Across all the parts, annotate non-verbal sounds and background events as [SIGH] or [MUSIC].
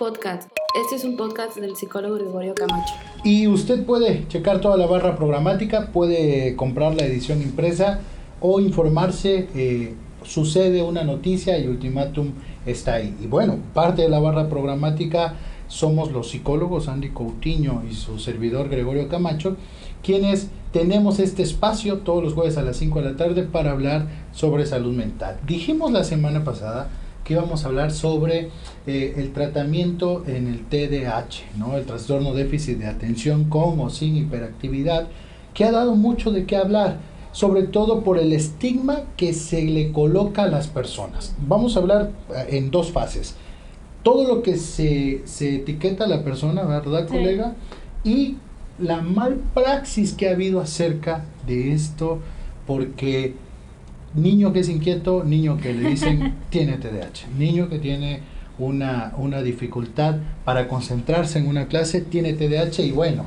Podcast. Este es un podcast del psicólogo Gregorio Camacho. Y usted puede checar toda la barra programática, puede comprar la edición impresa o informarse. Eh, sucede una noticia y Ultimátum está ahí. Y bueno, parte de la barra programática somos los psicólogos Andy Coutinho y su servidor Gregorio Camacho, quienes tenemos este espacio todos los jueves a las 5 de la tarde para hablar sobre salud mental. Dijimos la semana pasada que íbamos a hablar sobre eh, el tratamiento en el TDAH, ¿no? el trastorno déficit de atención con o sin hiperactividad, que ha dado mucho de qué hablar, sobre todo por el estigma que se le coloca a las personas. Vamos a hablar eh, en dos fases. Todo lo que se, se etiqueta a la persona, ¿verdad, colega? Y la mal praxis que ha habido acerca de esto, porque niño que es inquieto, niño que le dicen [LAUGHS] tiene TDAH, niño que tiene una, una dificultad para concentrarse en una clase, tiene TDAH y bueno,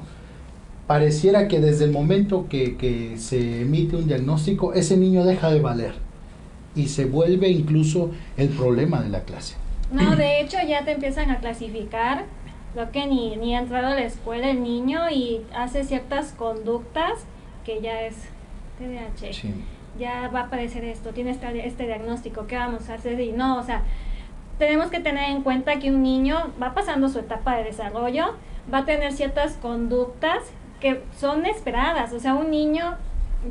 pareciera que desde el momento que, que se emite un diagnóstico, ese niño deja de valer y se vuelve incluso el problema de la clase. No, de hecho ya te empiezan a clasificar lo que ni, ni ha entrado a la escuela el niño y hace ciertas conductas que ya es TDAH. Sí ya va a aparecer esto, tiene este, este diagnóstico, ¿qué vamos a hacer? Y no, o sea, tenemos que tener en cuenta que un niño va pasando su etapa de desarrollo, va a tener ciertas conductas que son esperadas, o sea, un niño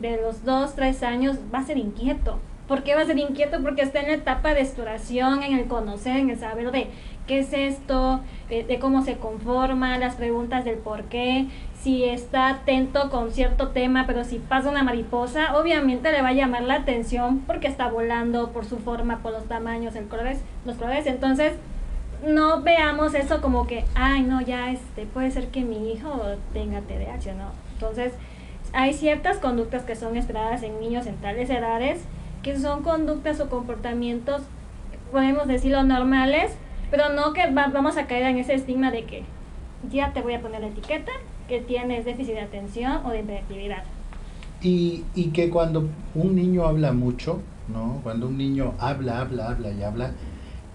de los 2, 3 años va a ser inquieto. ¿Por qué va a ser inquieto? Porque está en la etapa de exploración, en el conocer, en el saber de qué es esto, de, de cómo se conforma, las preguntas del por qué, si está atento con cierto tema, pero si pasa una mariposa, obviamente le va a llamar la atención porque está volando por su forma, por los tamaños, el colores, los colores. Entonces, no veamos eso como que, ay, no, ya este, puede ser que mi hijo tenga TDAH, ¿no? Entonces, hay ciertas conductas que son esperadas en niños en tales edades, que son conductas o comportamientos, podemos decirlo, normales, pero no que vamos a caer en ese estigma de que ya te voy a poner la etiqueta que tienes déficit de atención o de hiperactividad. Y, y que cuando un niño habla mucho, ¿no? Cuando un niño habla, habla, habla y habla,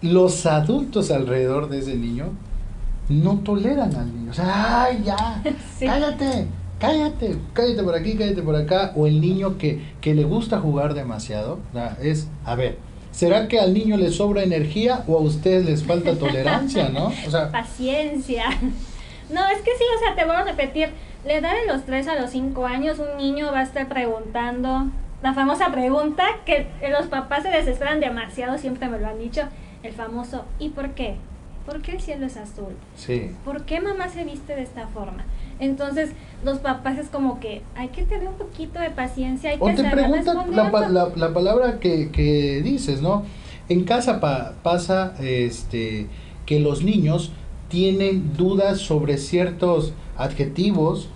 los adultos alrededor de ese niño no toleran al niño. O sea, ¡ay, ya! [LAUGHS] ¡Cállate! Cállate, cállate por aquí, cállate por acá, o el niño que, que le gusta jugar demasiado, es, a ver, ¿será que al niño le sobra energía o a ustedes les falta [LAUGHS] tolerancia, no? O sea, paciencia. No, es que sí, o sea, te voy a repetir, la edad de los 3 a los 5 años, un niño va a estar preguntando, la famosa pregunta que los papás se desesperan demasiado, siempre me lo han dicho, el famoso, ¿y por qué? ¿Por qué el cielo es azul? Sí. ¿Por qué mamá se viste de esta forma? Entonces, los papás es como que hay que tener un poquito de paciencia. Hay o te preguntan la, la, la, palabra que, que dices, ¿no? En casa pasa este que los niños tienen dudas sobre ciertos adjetivos,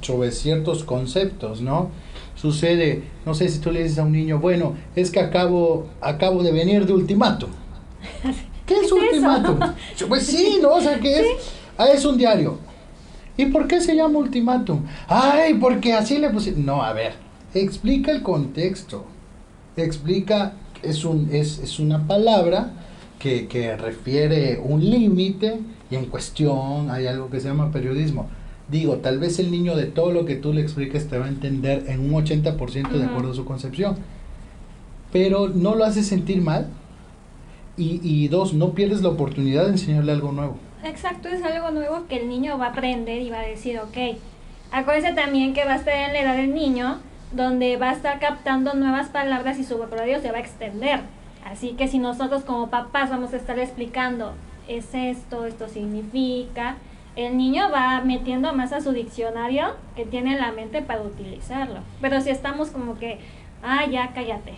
sobre ciertos conceptos, ¿no? Sucede, no sé si tú le dices a un niño, bueno, es que acabo, acabo de venir de ultimátum. [LAUGHS] ¿Qué es, ultimátum? Pues sí, ¿no? O sea, ¿qué es? Ah, es un diario. ¿Y por qué se llama ultimátum? Ay, porque así le puse. No, a ver, explica el contexto. Explica, es, un, es, es una palabra que, que refiere un límite y en cuestión hay algo que se llama periodismo. Digo, tal vez el niño de todo lo que tú le expliques te va a entender en un 80% de acuerdo a su concepción. Pero no lo hace sentir mal. Y, y dos, no pierdes la oportunidad de enseñarle algo nuevo. Exacto, es algo nuevo que el niño va a aprender y va a decir, ok. Acuérdese también que va a estar en la edad del niño, donde va a estar captando nuevas palabras y su vocabulario se va a extender. Así que si nosotros como papás vamos a estar explicando es esto, esto significa. El niño va metiendo más a su diccionario que tiene en la mente para utilizarlo. Pero si estamos como que, ah, ya cállate.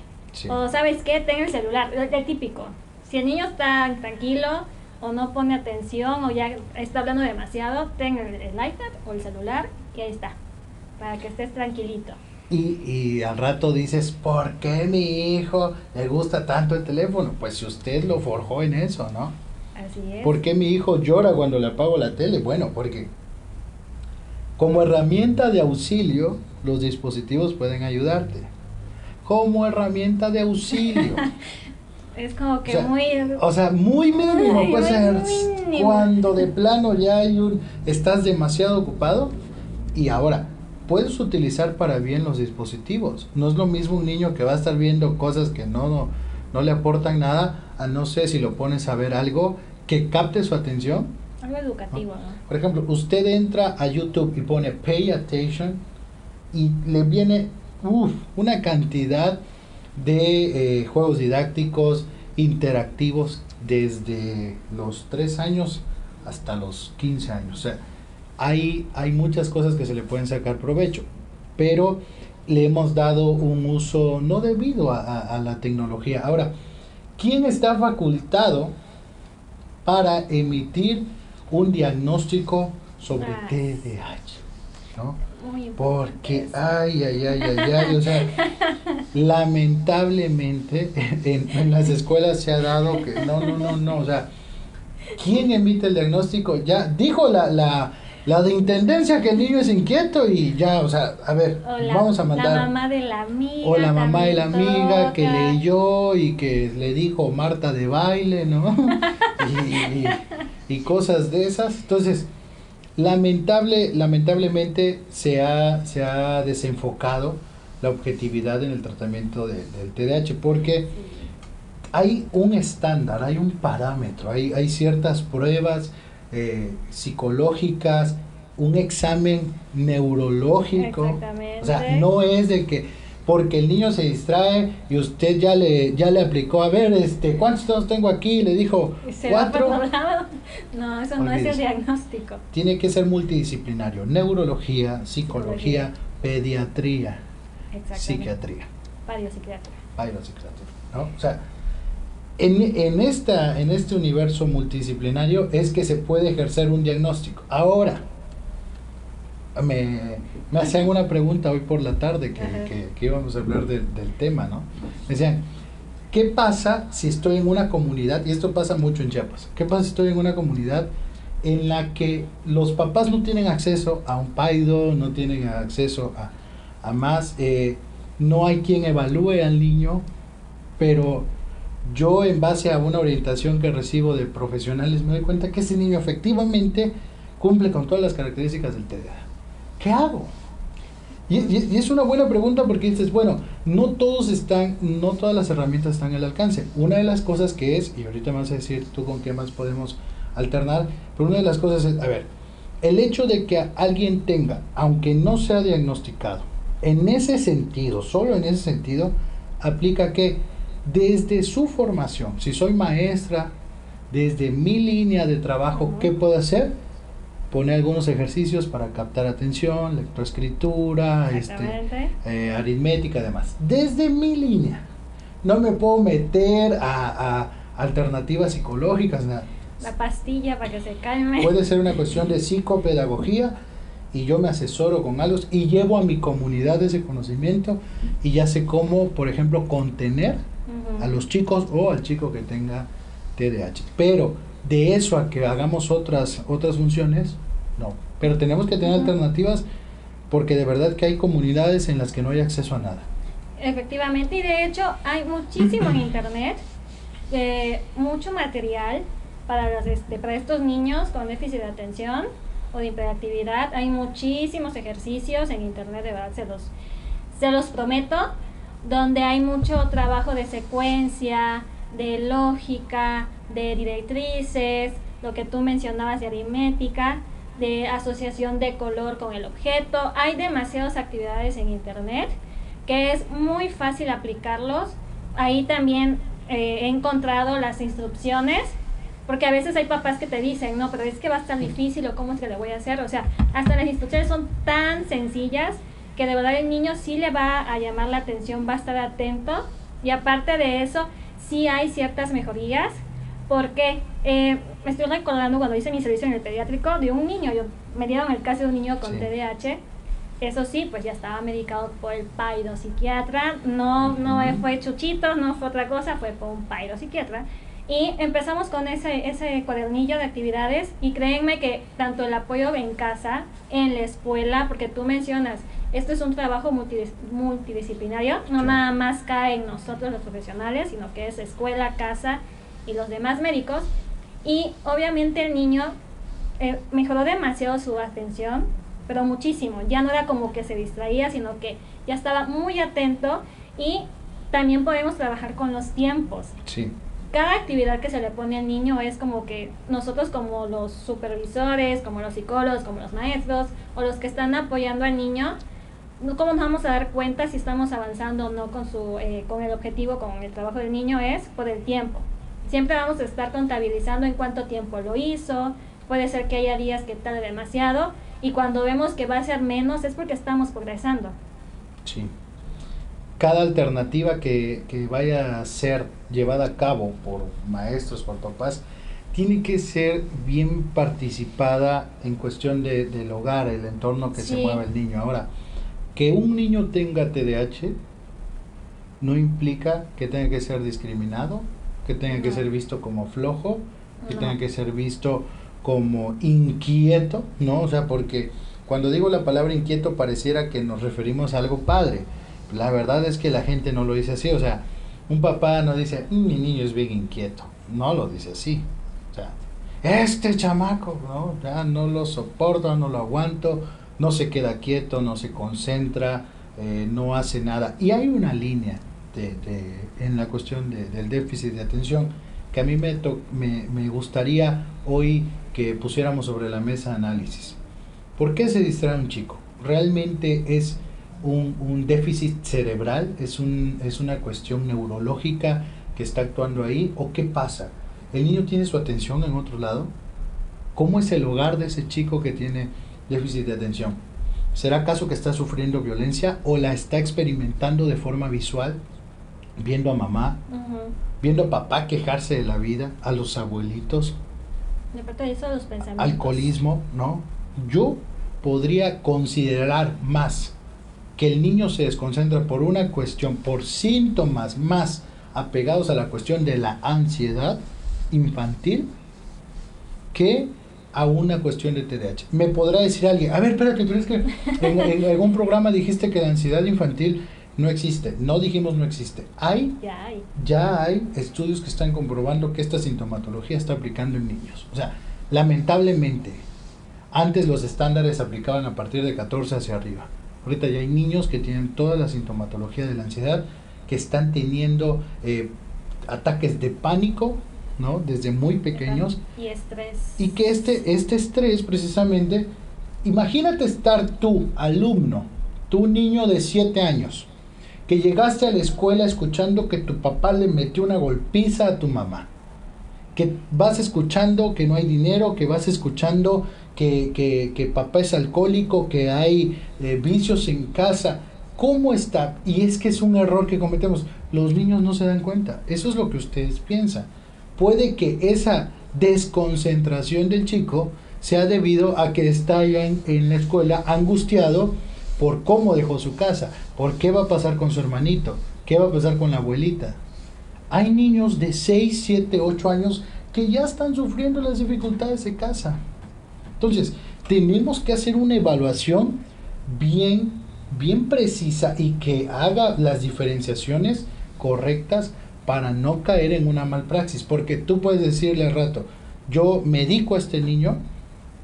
O sabes qué, ten el celular, el, típico. Si el niño está tranquilo o no pone atención o ya está hablando demasiado, ten el, el iPad o el celular y ahí está, para que estés tranquilito. Y, y, al rato dices, ¿por qué mi hijo le gusta tanto el teléfono? Pues si usted lo forjó en eso, ¿no? ¿Por qué mi hijo llora cuando le apago la tele? Bueno, porque como herramienta de auxilio, los dispositivos pueden ayudarte. Como herramienta de auxilio. [LAUGHS] Es como que O sea, muy... O sea, muy mínimo, Ay, puede muy ser mínimo. cuando de plano ya hay un estás demasiado ocupado y ahora puedes utilizar para bien los dispositivos. No es lo mismo un niño que va a estar viendo cosas que no no, no le aportan nada, a no sé si lo pones a ver algo que capte su atención. Algo educativo, ¿no? Por ejemplo, usted entra a YouTube y pone Pay Attention y le viene uf, una cantidad de eh, juegos didácticos interactivos desde los 3 años hasta los 15 años. O sea, hay, hay muchas cosas que se le pueden sacar provecho, pero le hemos dado un uso no debido a, a- a la tecnología. Ahora, ¿quién está facultado para emitir un diagnóstico sobre Ah. TDAH? ¿no? Muy importante Porque, eso. ay, ay, ay, ay, ay, o sea, [LAUGHS] lamentablemente [LAUGHS] en, en las escuelas se ha dado que, no, no, no, no, o sea, ¿quién emite el diagnóstico? Ya dijo la, la, la de intendencia que el niño es inquieto y ya, o sea, a ver, la, vamos a mandar. La mamá de la amiga. o la mamá de la amiga que leyó y que le dijo Marta de baile, ¿no? [LAUGHS] y, y- y cosas de esas. Entonces, lamentable, lamentablemente se ha, se ha desenfocado la objetividad en el tratamiento de- del TDAH porque hay un estándar, hay un parámetro, hay, hay ciertas pruebas eh, psicológicas, un examen neurológico. Exactamente. O sea, no es de que porque el niño se distrae y usted ya le ya le aplicó, a ver, este, ¿cuántos dedos tengo aquí? Le dijo, se va cuatro. lado. No, eso no es el diagnóstico. Tiene que ser multidisciplinario, neurología, psicología, pediatría. Psiquiatría. Psiquiatría, ¿no? O sea, en, en, esta, en este universo multidisciplinario es que se puede ejercer un diagnóstico. Ahora, me, me hacían una pregunta hoy por la tarde que, que- que íbamos a hablar de- del tema, ¿no? Me decían, ¿qué pasa si estoy en una comunidad? Y esto pasa mucho en Chiapas. ¿Qué pasa si estoy en una comunidad en la que los papás no tienen acceso a un paido, no tienen acceso a, a más, eh, no hay quien evalúe al niño, pero yo en base a una orientación que recibo de profesionales me doy cuenta que ese niño efectivamente cumple con todas las características del TDA. ¿Qué hago? Y, y- y es una buena pregunta porque dices, bueno, no todos están, no todas las herramientas están al alcance. Una de las cosas que es, y ahorita me vas a decir tú con qué más podemos alternar, pero una de las cosas es, a ver, el hecho de que alguien tenga, aunque no sea diagnosticado, en ese sentido, solo en ese sentido, aplica que desde su formación, si soy maestra, desde mi línea de trabajo. ¿qué puedo hacer? Poner algunos ejercicios para captar atención, lectoescritura, este, eh, aritmética, además. Desde mi línea. No me puedo meter a, a alternativas psicológicas, nada. La pastilla para que se calme. Puede ser una cuestión de psicopedagogía y yo me asesoro con algo y llevo a mi comunidad ese conocimiento y ya sé cómo, por ejemplo, contener Ujú. a los chicos o al chico que tenga TDAH. Pero de eso a que hagamos otras otras funciones, no. Pero tenemos que tener alternativas porque de verdad que hay comunidades en las que no hay acceso a nada. Efectivamente, y de hecho hay muchísimo en [CLEARS THROAT] internet, eh, mucho material para, los, este, para estos niños con déficit de atención o de hiperactividad. Hay muchísimos ejercicios en internet, de verdad se los, se los prometo, donde hay mucho trabajo de secuencia, de lógica, de directrices, lo que tú mencionabas de aritmética, de asociación de color con el objeto. Hay demasiadas actividades en internet que es muy fácil aplicarlos. Ahí también eh, he encontrado las instrucciones, porque a veces hay papás que te dicen, no, pero es que va a estar difícil o cómo es que le voy a hacer. O sea, hasta las instrucciones son tan sencillas que de verdad el niño sí le va a llamar la atención, va a estar atento. Y aparte de eso, sí hay ciertas mejorías, porque eh, me estoy recordando cuando hice mi servicio en el pediátrico de un niño, yo, me dieron el caso de un niño con Sí. TDAH. Eso sí, pues ya estaba medicado por el psiquiatra no, no fue chuchitos, no fue otra cosa, fue por un psiquiatra Y empezamos con ese, ese cuadernillo de actividades. Y créanme que tanto el apoyo en casa, en la escuela, porque tú mencionas, esto es un trabajo multidisciplinario, no nada más cae en nosotros los profesionales, sino que es escuela, casa y los demás médicos. Y obviamente el niño eh, mejoró demasiado su atención, pero muchísimo. Ya no era como que se distraía, sino que ya estaba muy atento y también podemos trabajar con los tiempos. Sí cada actividad que se le pone al niño es como que nosotros como los supervisores, como los psicólogos, como los maestros o los que están apoyando al niño, ¿cómo nos vamos a dar cuenta si estamos avanzando o no con, su, eh, con el objetivo, con el trabajo del niño? Es por el tiempo. Siempre vamos a estar contabilizando en cuánto tiempo lo hizo, puede ser que haya días que tarde demasiado y cuando vemos que va a ser menos es porque estamos progresando. Sí cada alternativa que, vaya a ser llevada a cabo por maestros, por papás, tiene que ser bien participada en cuestión de, del hogar, el entorno que se mueve el niño. Ahora, que un niño tenga TDAH no implica que tenga que ser discriminado, que tenga que ser visto como flojo, que tenga que ser visto como inquieto, ¿no? O sea, porque cuando digo la palabra inquieto pareciera que nos referimos a algo padre la verdad es que la gente no lo dice así, o sea, un papá no dice, mm, mi niño es bien inquieto, no lo dice así, o sea, este chamaco, ¿no? Ya no lo soporto, no lo aguanto, no se queda quieto, no se concentra, eh, no hace nada. Y hay una línea de, de, en la cuestión de, del déficit de atención que a mí me, me, me gustaría hoy que pusiéramos sobre la mesa análisis. ¿Por qué se distrae un chico? Realmente es un, déficit cerebral, es, un, es una cuestión neurológica que está actuando ahí, o qué pasa. ¿El niño tiene su atención en otro lado? ¿Cómo es el hogar de ese chico que tiene déficit de atención? ¿Será acaso que está sufriendo violencia o la está experimentando de forma visual, viendo a mamá, viendo a papá quejarse de la vida, a los abuelitos? De eso, los pensamientos. Alcoholismo, ¿no? Yo podría considerar más que el niño se desconcentra por una cuestión, por síntomas más apegados a la cuestión de la ansiedad infantil que a una cuestión de TDAH. Me podrá decir alguien, a ver, espérate, ¿tú crees que en, algún programa dijiste que la ansiedad infantil no existe? No dijimos no existe. Hay, ya hay, ya hay estudios que están comprobando que esta sintomatología está aplicando en niños. O sea, lamentablemente, antes los estándares se aplicaban a partir de 14 hacia arriba. Ahorita ya hay niños que tienen toda la sintomatología de la ansiedad, que están teniendo eh, ataques de pánico, ¿no? Desde muy pequeños. Y estrés. Y que este, este estrés precisamente, imagínate estar tú, alumno, tú niño de 7 años, que llegaste a la escuela escuchando que tu papá le metió una golpiza a tu mamá, que vas escuchando que no hay dinero, que vas escuchando que, que, papá es alcohólico, que hay eh, vicios en casa. ¿Cómo está? Y es que es un error que cometemos. Los niños no se dan cuenta. Eso es lo que ustedes piensan. Puede que esa desconcentración del chico sea debido a que está ya en, en la escuela angustiado por cómo dejó su casa, por qué va a pasar con su hermanito, qué va a pasar con la abuelita. Hay niños de 6, 7, 8 años que ya están sufriendo las dificultades de casa. Entonces, tenemos que hacer una evaluación bien, bien precisa y que haga las diferenciaciones correctas para no caer en una malpraxis. Porque tú puedes decirle al rato, yo medico a este niño,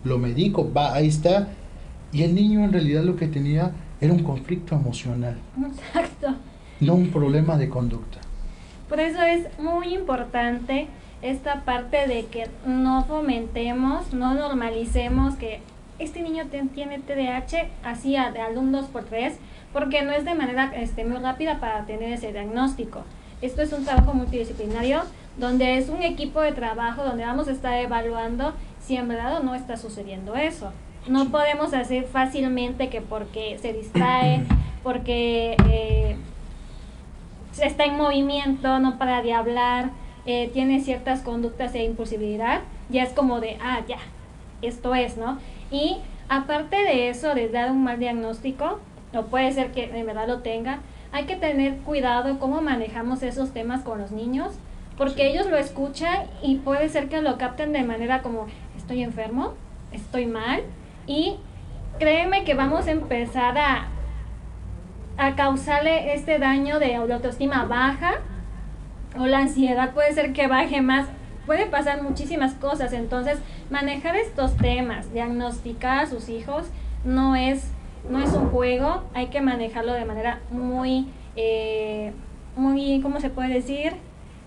lo medico, va, ahí está, y el niño en realidad lo que tenía era un conflicto emocional. Exacto. No un problema de conducta. Por eso es muy importante esta parte de que no fomentemos, no normalicemos que este niño tiene TDAH así de alumnos por tres, porque no es de manera este, muy rápida para tener ese diagnóstico. Esto es un trabajo multidisciplinario donde es un equipo de trabajo donde vamos a estar evaluando si en verdad o no está sucediendo eso. No podemos hacer fácilmente que porque se distrae, [CLEARS THROAT] porque eh, está en movimiento, no para de hablar, eh, tiene ciertas conductas de impulsibilidad, ya es como de, ah, ya, esto es, ¿no? Y aparte de eso, de dar un mal diagnóstico, o puede ser que de verdad lo tenga, hay que tener cuidado cómo manejamos esos temas con los niños, porque ellos lo escuchan y puede ser que lo capten de manera como estoy enfermo, estoy mal y créeme que vamos a empezar a, a causarle este daño de autoestima baja o la ansiedad puede ser que baje más. Puede pasar muchísimas cosas, entonces manejar estos temas, diagnosticar a sus hijos no es, no es un juego, hay que manejarlo de manera muy, eh, muy, ¿cómo se puede decir?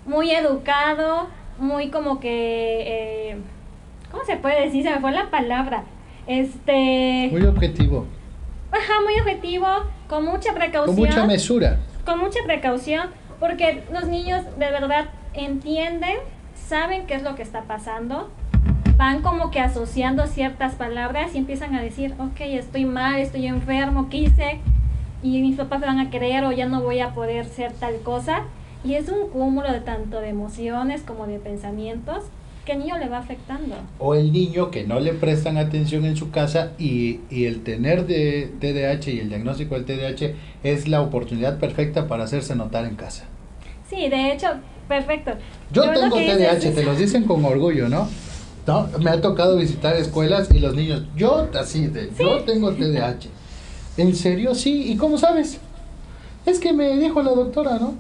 Muy educado, muy como que, eh, ¿cómo se puede decir? Se me fue la palabra. Este... Muy objetivo. Ajá, muy objetivo, con mucha precaución. Con mucha mesura. Con mucha precaución, porque los niños de verdad entienden, saben qué es lo que está pasando, van como que asociando ciertas palabras y empiezan a decir, ok, estoy mal, estoy enfermo, ¿qué hice? Y mis papás van a creer o ya no voy a poder ser tal cosa. Y es un cúmulo de tanto de emociones como de pensamientos que al niño le va afectando. O el niño que no le prestan atención en su casa y, y el tener de TDAH y el diagnóstico del TDAH es la oportunidad perfecta para hacerse notar en casa. Sí, de hecho, perfecto. Yo, tengo TDAH, te los dicen con orgullo, ¿no? No, me ha tocado visitar escuelas y los niños, yo así de, yo tengo TDAH. ¿En serio? Sí, ¿y cómo sabes? Es que me dijo la doctora, ¿no?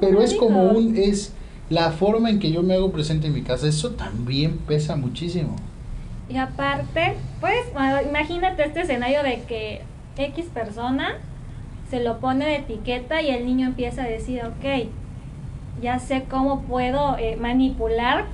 Pero es como un, es la forma en que yo me hago presente en mi casa, eso también pesa muchísimo. Y aparte, pues, imagínate este escenario de que X persona se lo pone de etiqueta y el niño empieza a decir, ok, ya sé cómo puedo eh, manipular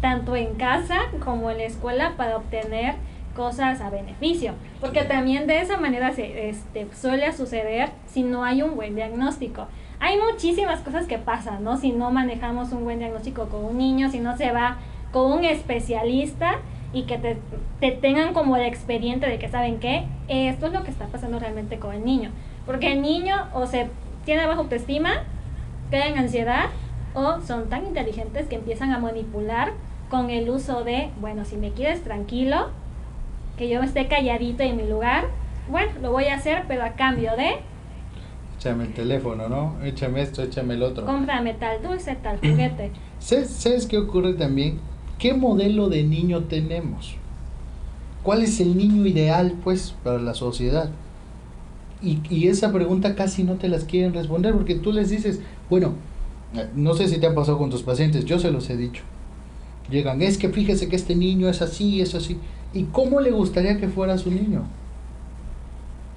tanto en casa como en la escuela para obtener cosas a beneficio, porque también de esa manera se este, suele suceder si no hay un buen diagnóstico. Hay muchísimas cosas que pasan, ¿no? Si no manejamos un buen diagnóstico con un niño, si no se va con un especialista y que te, te tengan como el expediente de que saben que esto es lo que está pasando realmente con el niño. Porque el niño o se tiene baja autoestima, queda en ansiedad, o son tan inteligentes que empiezan a manipular con el uso de, bueno, si me quieres tranquilo, que yo esté calladito en mi lugar, bueno, lo voy a hacer, pero a cambio de... Échame el teléfono, ¿no? Échame esto, échame el otro. Cómprame tal dulce, tal juguete. [CLEARS THROAT] ¿Sabes, ¿Sabes qué ocurre también? ¿Qué modelo de niño tenemos? ¿Cuál es el niño ideal, pues, para la sociedad? Y, y esa pregunta casi no te las quieren responder porque tú les dices, bueno, no sé si te ha pasado con tus pacientes, yo se los he dicho Llegan, es que fíjese que este niño es así, es así. ¿Y cómo le gustaría que fuera su niño?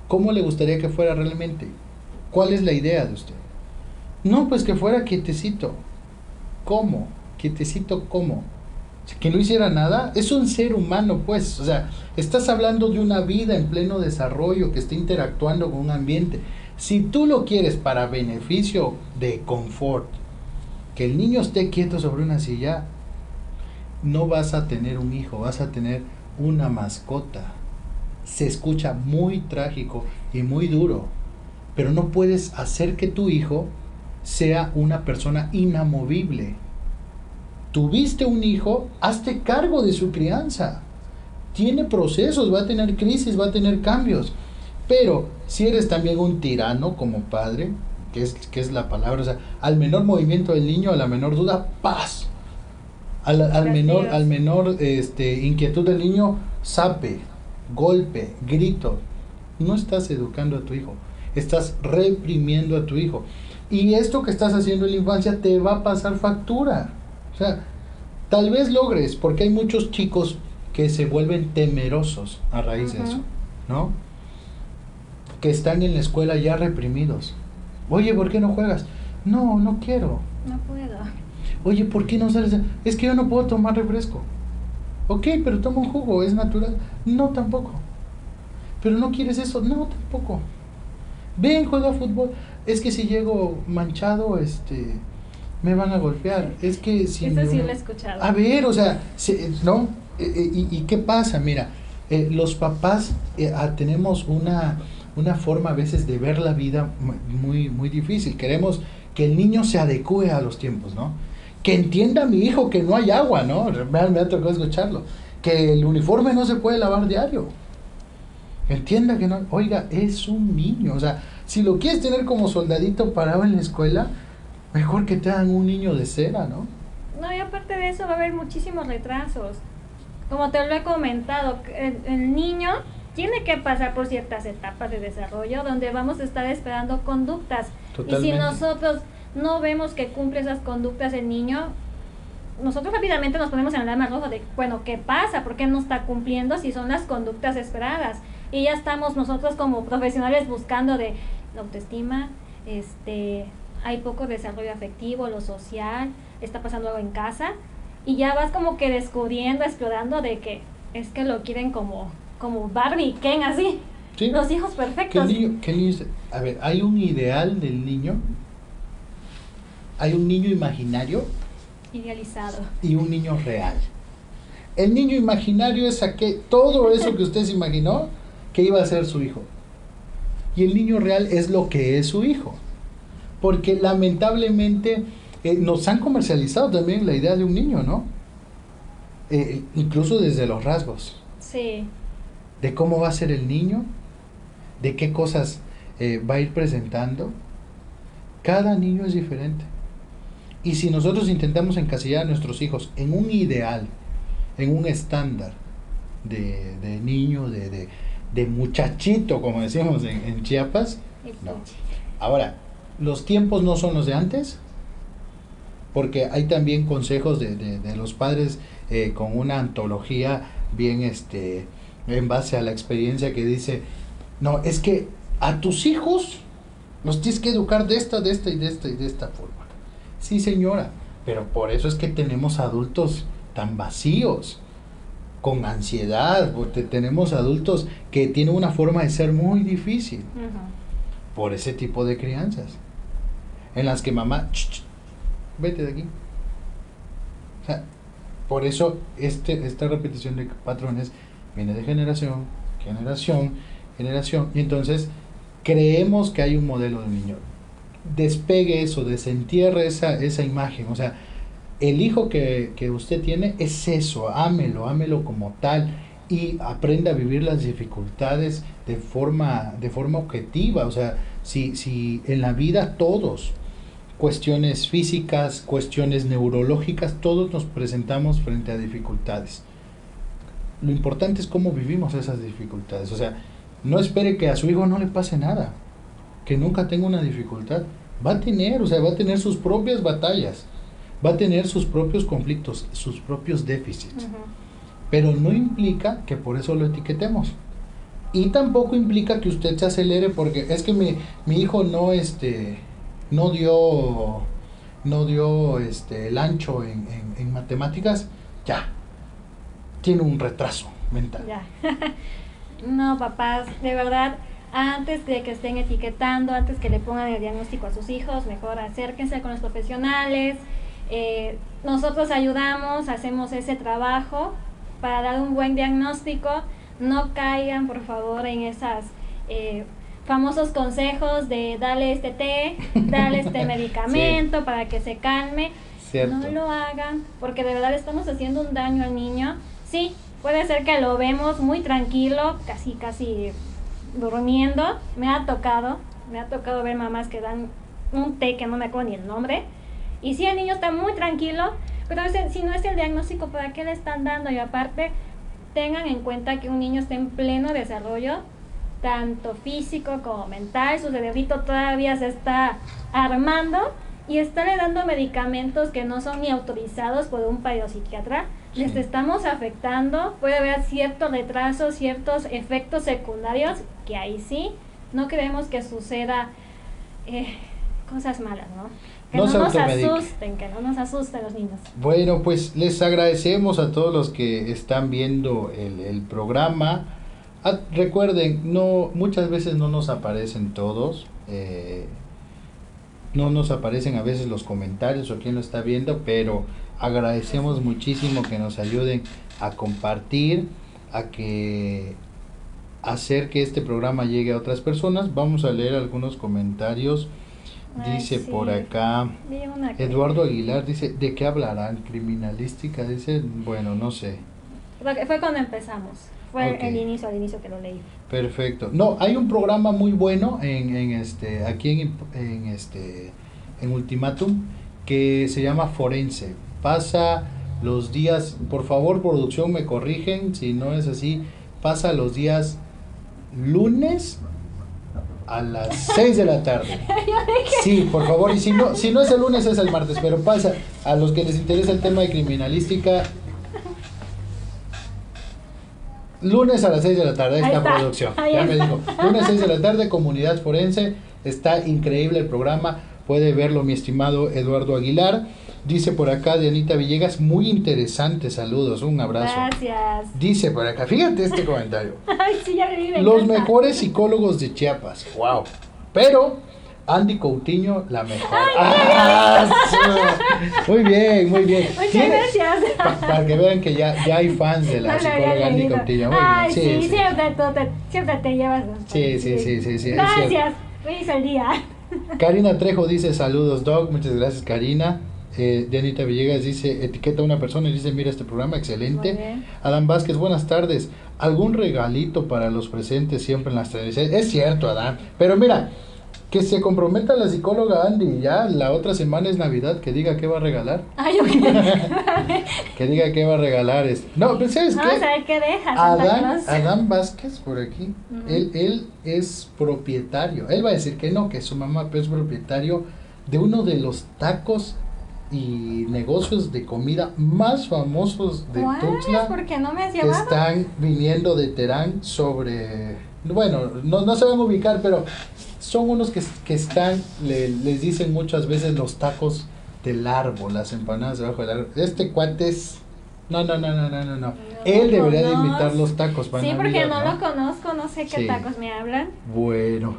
¿Cómo le gustaría que fuera realmente? ¿Cuál es la idea de usted? No, pues que fuera quietecito. ¿Cómo? Quietecito, ¿cómo? Que no hiciera nada. Es un ser humano, pues. O sea, estás hablando de una vida en pleno desarrollo que está interactuando con un ambiente. Si tú lo quieres para beneficio de confort, que el niño esté quieto sobre una silla, no vas a tener un hijo, vas a tener una mascota. Se escucha muy trágico y muy duro, pero no puedes hacer que tu hijo sea una persona inamovible. Tuviste un hijo, hazte cargo de su crianza. Tiene procesos, va a tener crisis, va a tener cambios. Pero si eres también un tirano como padre, que es, que es la palabra, o sea, al menor movimiento del niño, a la menor duda, paz, al, menor, al menor este, inquietud del niño, sape, golpe, grito. No estás educando a tu hijo, estás reprimiendo a tu hijo. Y esto que estás haciendo en la infancia te va a pasar factura. O sea, tal vez logres, porque hay muchos chicos que se vuelven temerosos a raíz de eso, ¿no? Que están en la escuela ya reprimidos. Oye, ¿por qué no juegas? No, no quiero. No puedo. Oye, ¿por qué no sales? Es que yo no puedo tomar refresco. Ok, pero toma un jugo, es natural. No, tampoco. Pero no quieres eso. No, tampoco. Ven, juega fútbol. Es que si llego manchado, este, me van a golpear. Es que si... Eso sí lo he escuchado. A ver, o sea, ¿no? Eh, eh, ¿Y, y qué pasa? Mira, eh, los papás ah, tenemos una, una forma a veces de ver la vida muy, muy difícil. Queremos que el niño se adecue a los tiempos, ¿no? que entienda a mi hijo que no hay agua, ¿no? Me, me ha tocado escucharlo. Que el uniforme no se puede lavar diario. Entienda que no, oiga, es un niño. O sea, si lo quieres tener como soldadito parado en la escuela, mejor que te hagan un niño de cera, ¿no? No, y aparte de eso va a haber muchísimos retrasos. Como te lo he comentado, el, el niño tiene que pasar por ciertas etapas de desarrollo donde vamos a estar esperando conductas. Y si nosotros no vemos que cumple esas conductas el niño, nosotros rápidamente nos ponemos en el alarma rojo de, bueno, ¿qué pasa? ¿Por qué no está cumpliendo si son las conductas esperadas? Y ya estamos nosotros como profesionales buscando de la autoestima, este, hay poco desarrollo afectivo, lo social, está pasando algo en casa, y ya vas como que descubriendo, explorando de que es que lo quieren como, como Barbie, Ken, así, Sí. los hijos perfectos. el niño- el niño a ver, hay un ideal del niño, hay un niño imaginario Idealizado. y un niño real. El niño imaginario es aquel, todo eso que usted se imaginó que iba a ser su hijo. Y el niño real es lo que es su hijo. Porque lamentablemente eh, nos han comercializado también la idea de un niño, ¿no? Eh, incluso desde los rasgos. Sí. de cómo va a ser el niño, de qué cosas eh, va a ir presentando. Cada niño es diferente. Y si nosotros intentamos encasillar a nuestros hijos en un ideal, en un estándar de, de niño, de, de, de muchachito, como decimos en, en Chiapas, no. Ahora, los tiempos no son los de antes, porque hay también consejos de, de- de los padres eh, con una antología bien este en base a la experiencia que dice, no, es que a tus hijos los tienes que educar de esta, de esta y de esta y de esta forma. Sí, señora, pero por eso es que tenemos adultos tan vacíos, con ansiedad, porque tenemos adultos que tienen una forma de ser muy difícil por ese tipo de crianzas. En las que mamá, "Ch, ch, vete de aquí. O sea, por eso este, esta repetición de patrones viene de generación, generación, generación. Y entonces creemos que hay un modelo de niño. Despegue eso, desentierre esa, esa imagen. O sea, el hijo que, que usted tiene es eso, ámelo, ámelo como tal y aprenda a vivir las dificultades de forma, de forma objetiva. O sea, si, si en la vida todos, cuestiones físicas, cuestiones neurológicas, todos nos presentamos frente a dificultades. Lo importante es cómo vivimos esas dificultades. O sea, no espere que a su hijo no le pase nada, que nunca tenga una dificultad. Va a tener, o sea, va a tener sus propias batallas, va a tener sus propios conflictos, sus propios déficits. Pero no implica que por eso lo etiquetemos. Y tampoco implica que usted se acelere porque es que mi, mi hijo no este no dio no dio este el ancho en, en- en matemáticas, ya. Tiene un retraso mental. Ya. [LAUGHS] no, papás, de verdad, antes de que estén etiquetando, antes que le pongan el diagnóstico a sus hijos, mejor acérquense con los profesionales. Eh, nosotros ayudamos, hacemos ese trabajo para dar un buen diagnóstico. No caigan, por favor, en esas eh, famosos consejos de darle este té, darle este [LAUGHS] medicamento para que se calme. Cierto. No lo hagan, porque de verdad estamos haciendo un daño al niño. Sí, puede ser que lo vemos muy tranquilo, casi, casi durmiendo. Me ha tocado, me ha tocado ver mamás que dan un té que no me acuerdo ni el nombre. Y sí, el niño está muy tranquilo, pero ese- si no es el diagnóstico, ¿para qué le están dando? Y aparte, tengan en cuenta que un niño está en pleno desarrollo, tanto físico como mental, su cerebrito todavía se está armando y estarle dando medicamentos que no son ni autorizados por un psiquiatra, Sí. les estamos afectando, puede haber cierto retraso, ciertos efectos secundarios, que ahí sí, no queremos que suceda eh, cosas malas, ¿no? Que No no, se nos asusten, que no nos asusten los niños. Bueno, pues les agradecemos a todos los que están viendo el, el programa. Ah, recuerden, no muchas veces no nos aparecen todos. eh, no nos aparecen a veces los comentarios o quién lo está viendo, pero agradecemos muchísimo que nos ayuden a compartir, a que hacer que este programa llegue a otras personas. Vamos a leer algunos comentarios. Ay, Dice sí. por acá. Eduardo Aguilar dice, ¿de qué hablarán? ¿Criminalística? Dice, bueno, no sé. Fue cuando empezamos. Fue el inicio, al inicio que lo leí. Perfecto. No, hay un programa muy bueno en, en este, aquí en, en este, en Ultimatum que se llama Forense. pasa los días, por favor producción me corrigen si no es así, pasa los días lunes a las 6 de la tarde. [LAUGHS] Sí, por favor, y si no, si no es el lunes es el martes, pero pasa a los que les interesa el tema de criminalística. Lunes a las 6 de la tarde, esta producción. ya me digo. Lunes 6 de la tarde, Comunidad Forense. Está increíble el programa. Puede verlo mi estimado Eduardo Aguilar. Dice por acá Dianita Villegas, muy interesante, saludos, un abrazo. Gracias. Dice por acá, fíjate este comentario. [LAUGHS] Ay, sí, ya me Los encanta. mejores psicólogos de Chiapas. Wow. Pero Andy Coutinho, la mejor. Ah, sí. Muy bien, muy bien. Muchas Tienes- gracias. pa- para que vean que ya, ya hay fans de la [LAUGHS] No psicóloga Andy. Coutinho. Muy Ay, bien. sí, Sí, sí. siempre, tú te, siempre te llevas. los- Sí, sí, sí, sí, sí, Gracias, me hizo el día. [LAUGHS] Karina Trejo dice saludos, Doc. Muchas gracias, Karina. Eh, Dianita Villegas dice, etiqueta a una persona y dice, mira este programa, excelente. Adán Vázquez, buenas tardes. ¿Algún regalito para los presentes siempre en las transmisiones? Es cierto, Adán. Pero mira, que se comprometa la psicóloga Andy. Ya la otra semana es Navidad, que diga qué va a regalar. Ay. [LAUGHS] Que diga qué va a regalar. Es... No, pero ¿sabes Vamos qué? qué deja Adán, Vázquez, por aquí, él, él es propietario. Él va a decir que no, que su mamá es propietario de uno de los tacos y negocios de comida más famosos de Tuxtla ¿Por qué no me has están viniendo de Terán sobre... Bueno, no, no se van a ubicar, pero son unos que, que están, le- les dicen muchas veces los tacos del árbol, las empanadas debajo del árbol. Este cuate es... No, no, no, no, no, no, no. Él debería de conozco. invitar los tacos para Sí, porque Navidad, no, lo conozco, no sé qué Sí. tacos me hablan. Bueno,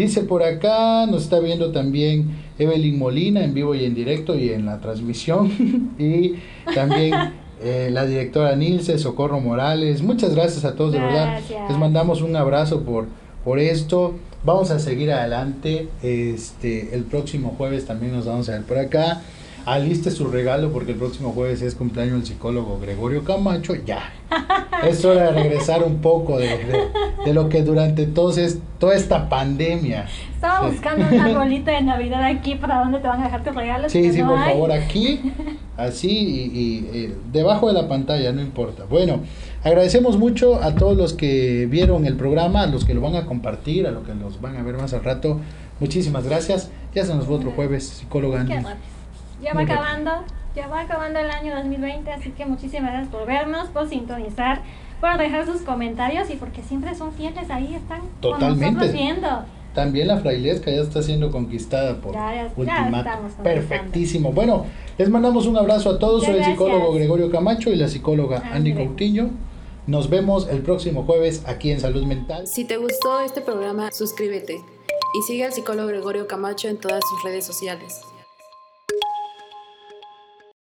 dice por acá, nos está viendo también Evelyn Molina en vivo y en directo y en la transmisión. [LAUGHS] y también eh, la directora Nilce, Socorro Morales. Muchas gracias a todos, de verdad. Les mandamos un abrazo por, por esto. Vamos a seguir adelante. Este, el próximo jueves también nos vamos a ver por acá. Aliste su regalo porque el próximo jueves es cumpleaños del psicólogo Gregorio Camacho. Ya. [LAUGHS] Es hora de regresar un poco de, de- de lo que durante todos es, toda esta pandemia. Estaba Sí. buscando un arbolito [LAUGHS] de Navidad aquí para dónde te van a dejar tus regalos. Sí, sí, no por hay. favor, [LAUGHS] aquí, así y, y, eh, debajo de la pantalla, no importa. Bueno, agradecemos mucho a todos los que vieron el programa, a los que lo van a compartir, a los que los van a ver más al rato. Muchísimas gracias. Ya se nos fue otro jueves, psicóloga Andy. Ya va acabando, ya va acabando el año 2020, así que muchísimas gracias por vernos, por sintonizar, por dejar sus comentarios y porque siempre son fieles ahí, están Totalmente. con nosotros viendo. También la frailesca ya está siendo conquistada por Ya, ya- ya Ultimatum. estamos conquistando. Perfectísimo. Bueno, les mandamos un abrazo a todos. Soy el psicólogo. Gregorio Camacho y la psicóloga Andy Ándale. Coutinho. Nos vemos el próximo jueves aquí en Salud Mental. Si te gustó este programa, suscríbete y sigue al psicólogo Gregorio Camacho en todas sus redes sociales.